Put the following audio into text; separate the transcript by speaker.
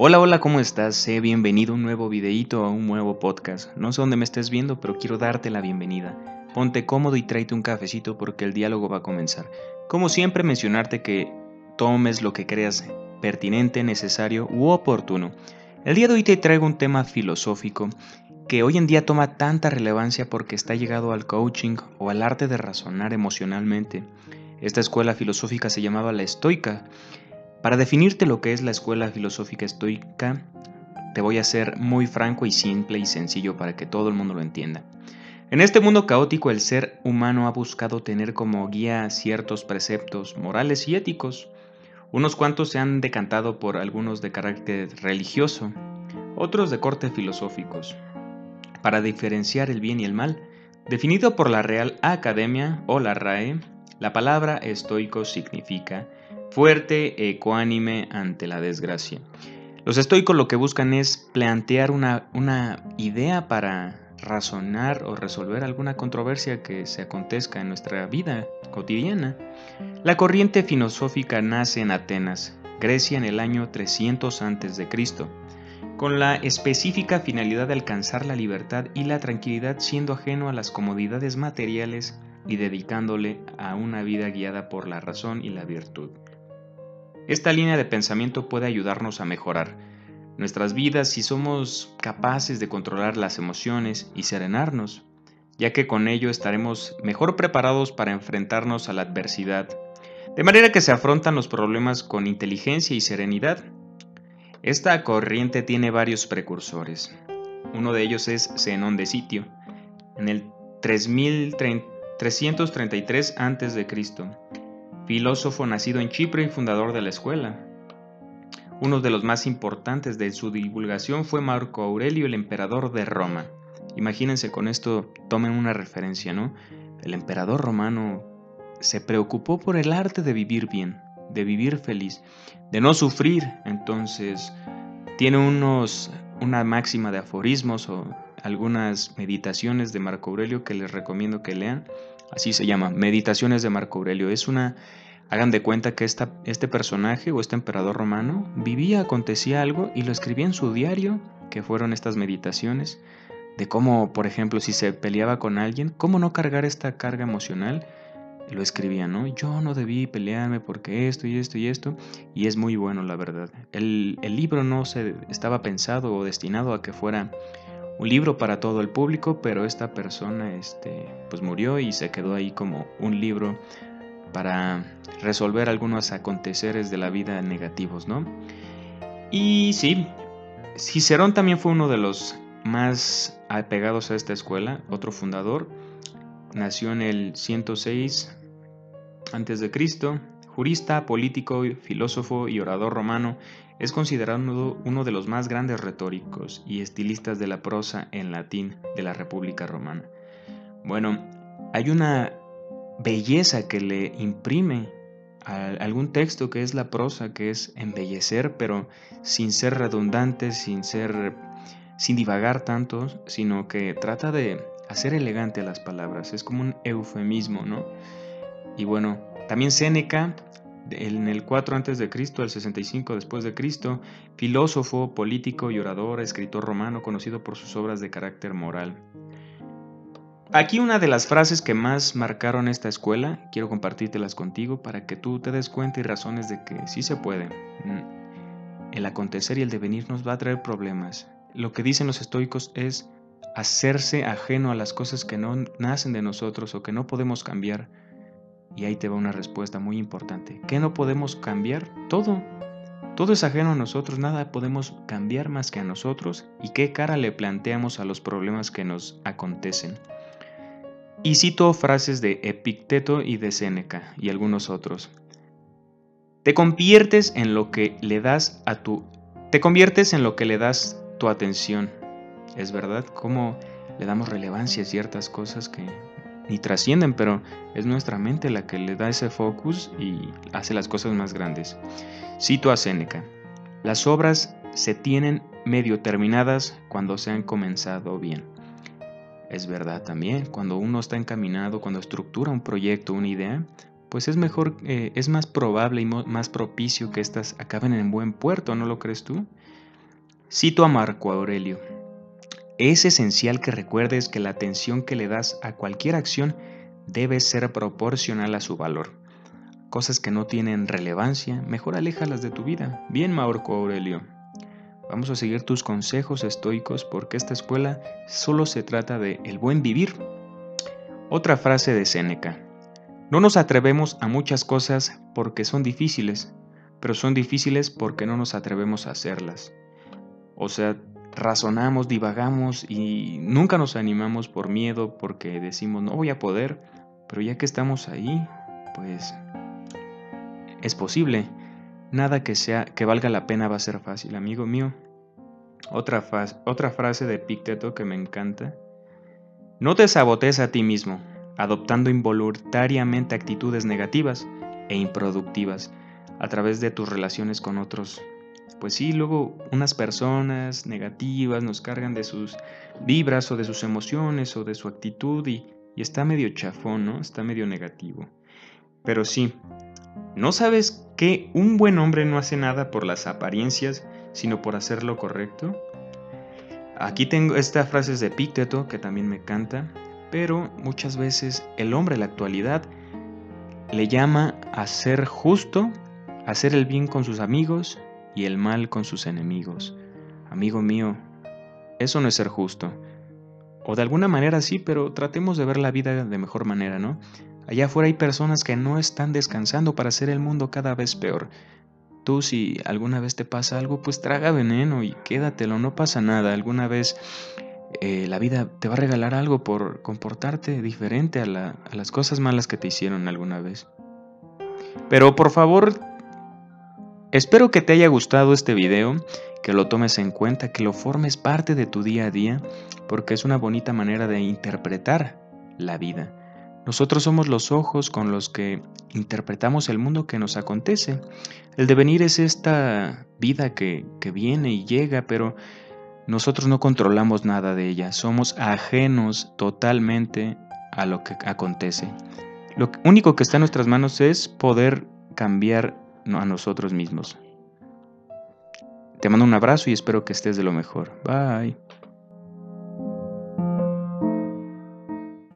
Speaker 1: Hola, hola, ¿cómo estás? Sé bienvenido a un nuevo videíto, a un nuevo podcast. No sé dónde me estés viendo, pero quiero darte la bienvenida. Ponte cómodo y tráete un cafecito porque el diálogo va a comenzar. Como siempre, mencionarte que tomes lo que creas pertinente, necesario u oportuno. El día de hoy te traigo un tema filosófico que hoy en día toma tanta relevancia porque está llegado al coaching o al arte de razonar emocionalmente. Esta escuela filosófica se llamaba la estoica para definirte lo que es la escuela filosófica estoica, te voy a ser muy franco y simple y sencillo para que todo el mundo lo entienda. En este mundo caótico el ser humano ha buscado tener como guía ciertos preceptos morales y éticos. Unos cuantos se han decantado por algunos de carácter religioso, otros de corte filosóficos, para diferenciar el bien y el mal. Definido por la Real Academia o la RAE, la palabra estoico significa fuerte, ecuánime ante la desgracia. Los estoicos lo que buscan es plantear una, una idea para razonar o resolver alguna controversia que se acontezca en nuestra vida cotidiana. La corriente filosófica nace en Atenas, Grecia en el año 300 a.C., con la específica finalidad de alcanzar la libertad y la tranquilidad siendo ajeno a las comodidades materiales y dedicándole a una vida guiada por la razón y la virtud. Esta línea de pensamiento puede ayudarnos a mejorar nuestras vidas si somos capaces de controlar las emociones y serenarnos, ya que con ello estaremos mejor preparados para enfrentarnos a la adversidad, de manera que se afrontan los problemas con inteligencia y serenidad. Esta corriente tiene varios precursores. Uno de ellos es Zenón de Sitio, en el 3333 a.C., filósofo nacido en Chipre y fundador de la escuela. Uno de los más importantes de su divulgación fue Marco Aurelio, el emperador de Roma. Imagínense con esto, tomen una referencia, ¿no? El emperador romano se preocupó por el arte de vivir bien, de vivir feliz, de no sufrir. Entonces, tiene unos, una máxima de aforismos o algunas meditaciones de Marco Aurelio que les recomiendo que lean Así se llama, Meditaciones de Marco Aurelio. Es una, hagan de cuenta que este personaje o este emperador romano vivía, acontecía algo y lo escribía en su diario, que fueron estas meditaciones, de cómo, por ejemplo, si se peleaba con alguien, cómo no cargar esta carga emocional. Lo escribía, ¿no? Yo no debí pelearme porque esto y esto y esto. Y es muy bueno, la verdad. El, el libro no se estaba pensado o destinado a que fuera un libro para todo el público, pero esta persona este, pues murió y se quedó ahí como un libro para resolver algunos aconteceres de la vida negativos, ¿no? Y sí, Cicerón también fue uno de los más apegados a esta escuela, otro fundador, nació en el 106 a.C., jurista, político, filósofo y orador romano, es considerado uno de los más grandes retóricos y estilistas de la prosa en latín de la República Romana. Bueno, hay una belleza que le imprime a algún texto que es la prosa, que es embellecer, pero sin ser redundante, sin ser sin divagar tanto, sino que trata de hacer elegante las palabras, es como un eufemismo, ¿no? Y bueno, también Séneca en el 4 a.C., el 65 después de Cristo, filósofo, político y orador, escritor romano conocido por sus obras de carácter moral. Aquí una de las frases que más marcaron esta escuela, quiero compartírtelas contigo para que tú te des cuenta y razones de que sí se puede. Mm, el acontecer y el devenir nos va a traer problemas. Lo que dicen los estoicos es hacerse ajeno a las cosas que no nacen de nosotros o que no podemos cambiar y ahí te va una respuesta muy importante. ¿Qué no podemos cambiar? Todo. Todo es ajeno a nosotros, nada podemos cambiar más que a nosotros y qué cara le planteamos a los problemas que nos acontecen. Y cito frases de Epicteto y de Séneca y algunos otros. Te conviertes en lo que le das a tu te conviertes en lo que le das tu atención. Es verdad, cómo le damos relevancia a ciertas cosas que ni trascienden, pero es nuestra mente la que le da ese focus y hace las cosas más grandes. Cito a Séneca. Las obras se tienen medio terminadas cuando se han comenzado bien. Es verdad también, cuando uno está encaminado, cuando estructura un proyecto, una idea, pues es mejor, eh, es más probable y más propicio que éstas acaben en buen puerto, ¿no lo crees tú? Cito a Marco Aurelio. Es esencial que recuerdes que la atención que le das a cualquier acción debe ser proporcional a su valor. Cosas que no tienen relevancia, mejor aléjalas de tu vida. Bien, Marco Aurelio. Vamos a seguir tus consejos estoicos porque esta escuela solo se trata de el buen vivir. Otra frase de Séneca. No nos atrevemos a muchas cosas porque son difíciles, pero son difíciles porque no nos atrevemos a hacerlas. O sea, razonamos, divagamos y nunca nos animamos por miedo porque decimos no voy a poder, pero ya que estamos ahí, pues es posible. Nada que sea que valga la pena va a ser fácil, amigo mío. Otra, otra frase de Picteto que me encanta. No te sabotees a ti mismo, adoptando involuntariamente actitudes negativas e improductivas a través de tus relaciones con otros pues sí, luego unas personas negativas nos cargan de sus vibras o de sus emociones o de su actitud y, está medio chafón, ¿no? Está medio negativo. Pero sí, ¿no sabes que un buen hombre no hace nada por las apariencias, sino por hacer lo correcto? Aquí tengo esta frase de Pícteto que también me canta, pero muchas veces el hombre en la actualidad le llama a ser justo, a hacer el bien con sus amigos y el mal con sus enemigos. Amigo mío, eso no es ser justo. O de alguna manera sí, pero tratemos de ver la vida de mejor manera, ¿no? Allá afuera hay personas que no están descansando para hacer el mundo cada vez peor. Tú si alguna vez te pasa algo, pues traga veneno y quédatelo, no pasa nada. Alguna vez eh, la vida te va a regalar algo por comportarte diferente a, a las cosas malas que te hicieron alguna vez. Pero por favor, Espero que te haya gustado este video, que lo tomes en cuenta, que lo formes parte de tu día a día, porque es una bonita manera de interpretar la vida. Nosotros somos los ojos con los que interpretamos el mundo que nos acontece. El devenir es esta vida que, que viene y llega, pero nosotros no controlamos nada de ella. Somos ajenos totalmente a lo que acontece. Lo único que está en nuestras manos es poder cambiar a nosotros mismos. Te mando un abrazo y espero que estés de lo mejor. Bye.